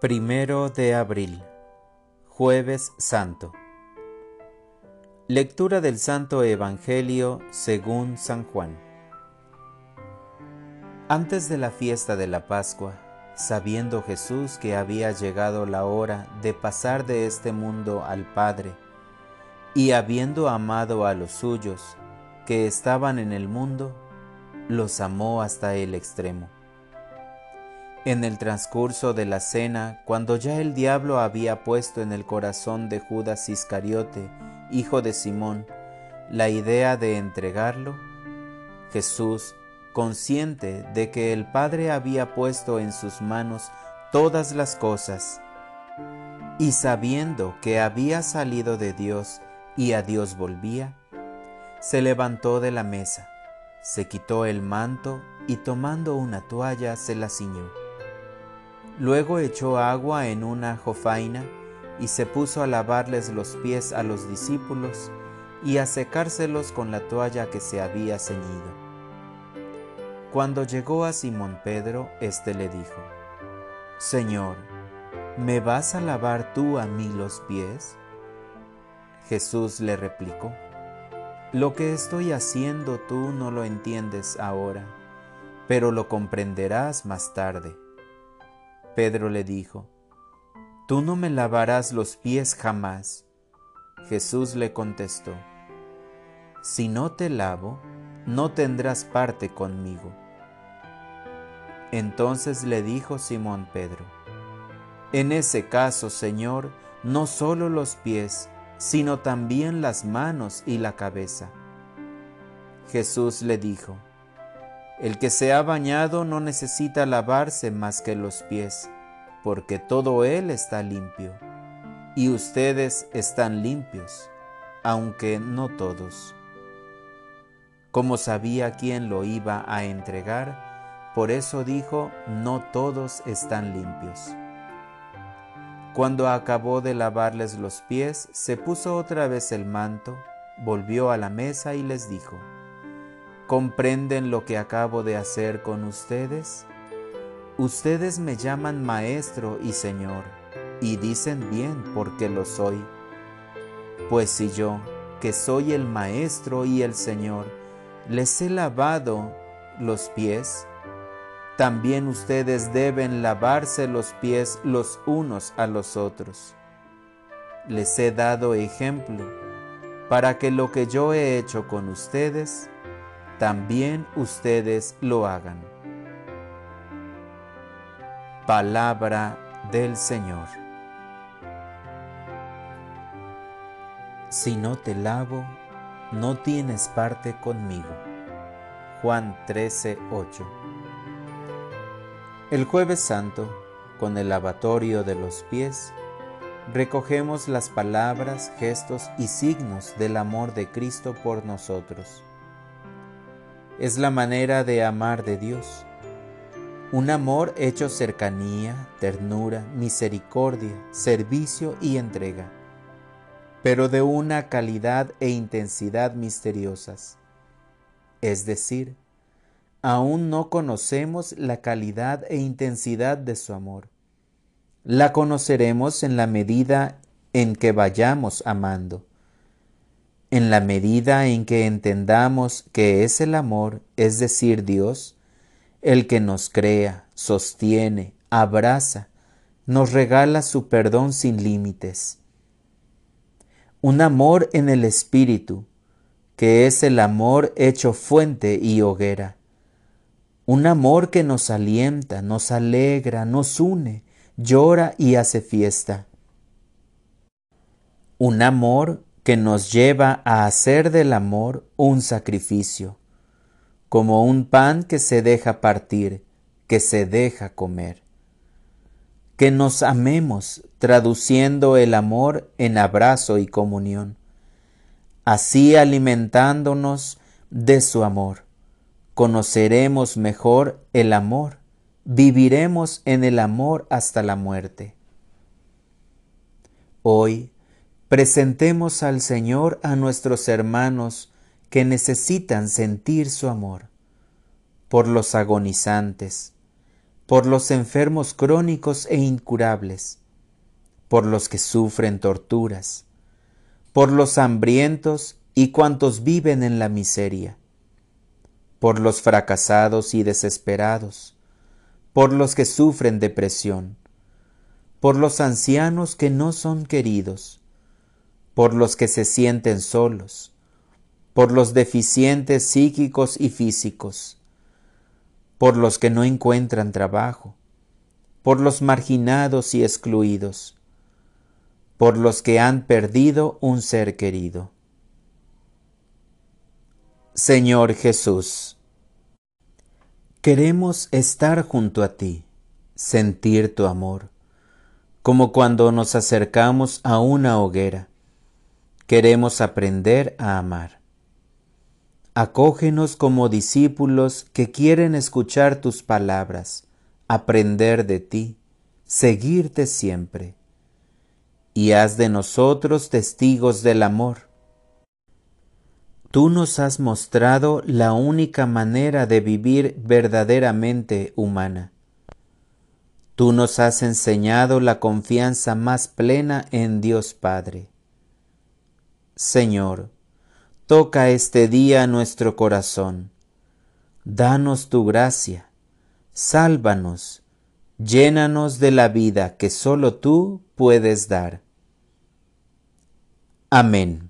Primero de abril, jueves santo. Lectura del Santo Evangelio según San Juan. Antes de la fiesta de la Pascua, sabiendo Jesús que había llegado la hora de pasar de este mundo al Padre, y habiendo amado a los suyos que estaban en el mundo, los amó hasta el extremo en el transcurso de la cena, cuando ya el diablo había puesto en el corazón de Judas Iscariote, hijo de Simón, la idea de entregarlo, Jesús, consciente de que el Padre había puesto en sus manos todas las cosas, y sabiendo que había salido de Dios y a Dios volvía, se levantó de la mesa, se quitó el manto y tomando una toalla se la ciñó Luego echó agua en una jofaina y se puso a lavarles los pies a los discípulos y a secárselos con la toalla que se había ceñido. Cuando llegó a Simón Pedro, éste le dijo, Señor, ¿me vas a lavar tú a mí los pies? Jesús le replicó, Lo que estoy haciendo tú no lo entiendes ahora, pero lo comprenderás más tarde. Pedro le dijo, Tú no me lavarás los pies jamás. Jesús le contestó, Si no te lavo, no tendrás parte conmigo. Entonces le dijo Simón Pedro, En ese caso, Señor, no solo los pies, sino también las manos y la cabeza. Jesús le dijo, el que se ha bañado no necesita lavarse más que los pies, porque todo él está limpio. Y ustedes están limpios, aunque no todos. Como sabía quién lo iba a entregar, por eso dijo, no todos están limpios. Cuando acabó de lavarles los pies, se puso otra vez el manto, volvió a la mesa y les dijo, ¿Comprenden lo que acabo de hacer con ustedes? Ustedes me llaman maestro y señor, y dicen bien porque lo soy. Pues si yo, que soy el maestro y el señor, les he lavado los pies, también ustedes deben lavarse los pies los unos a los otros. Les he dado ejemplo para que lo que yo he hecho con ustedes, también ustedes lo hagan. Palabra del Señor. Si no te lavo, no tienes parte conmigo. Juan 13, 8. El jueves santo, con el lavatorio de los pies, recogemos las palabras, gestos y signos del amor de Cristo por nosotros es la manera de amar de Dios. Un amor hecho cercanía, ternura, misericordia, servicio y entrega, pero de una calidad e intensidad misteriosas. Es decir, aún no conocemos la calidad e intensidad de su amor. La conoceremos en la medida en que vayamos amando en la medida en que entendamos que es el amor, es decir, Dios, el que nos crea, sostiene, abraza, nos regala su perdón sin límites. Un amor en el Espíritu, que es el amor hecho fuente y hoguera. Un amor que nos alienta, nos alegra, nos une, llora y hace fiesta. Un amor que nos lleva a hacer del amor un sacrificio, como un pan que se deja partir, que se deja comer. Que nos amemos traduciendo el amor en abrazo y comunión, así alimentándonos de su amor. Conoceremos mejor el amor, viviremos en el amor hasta la muerte. Hoy, Presentemos al Señor a nuestros hermanos que necesitan sentir su amor, por los agonizantes, por los enfermos crónicos e incurables, por los que sufren torturas, por los hambrientos y cuantos viven en la miseria, por los fracasados y desesperados, por los que sufren depresión, por los ancianos que no son queridos, por los que se sienten solos, por los deficientes psíquicos y físicos, por los que no encuentran trabajo, por los marginados y excluidos, por los que han perdido un ser querido. Señor Jesús, queremos estar junto a ti, sentir tu amor, como cuando nos acercamos a una hoguera. Queremos aprender a amar. Acógenos como discípulos que quieren escuchar tus palabras, aprender de ti, seguirte siempre. Y haz de nosotros testigos del amor. Tú nos has mostrado la única manera de vivir verdaderamente humana. Tú nos has enseñado la confianza más plena en Dios Padre. Señor, Toca este día nuestro corazón. Danos tu gracia. Sálvanos. Llénanos de la vida que solo tú puedes dar. Amén.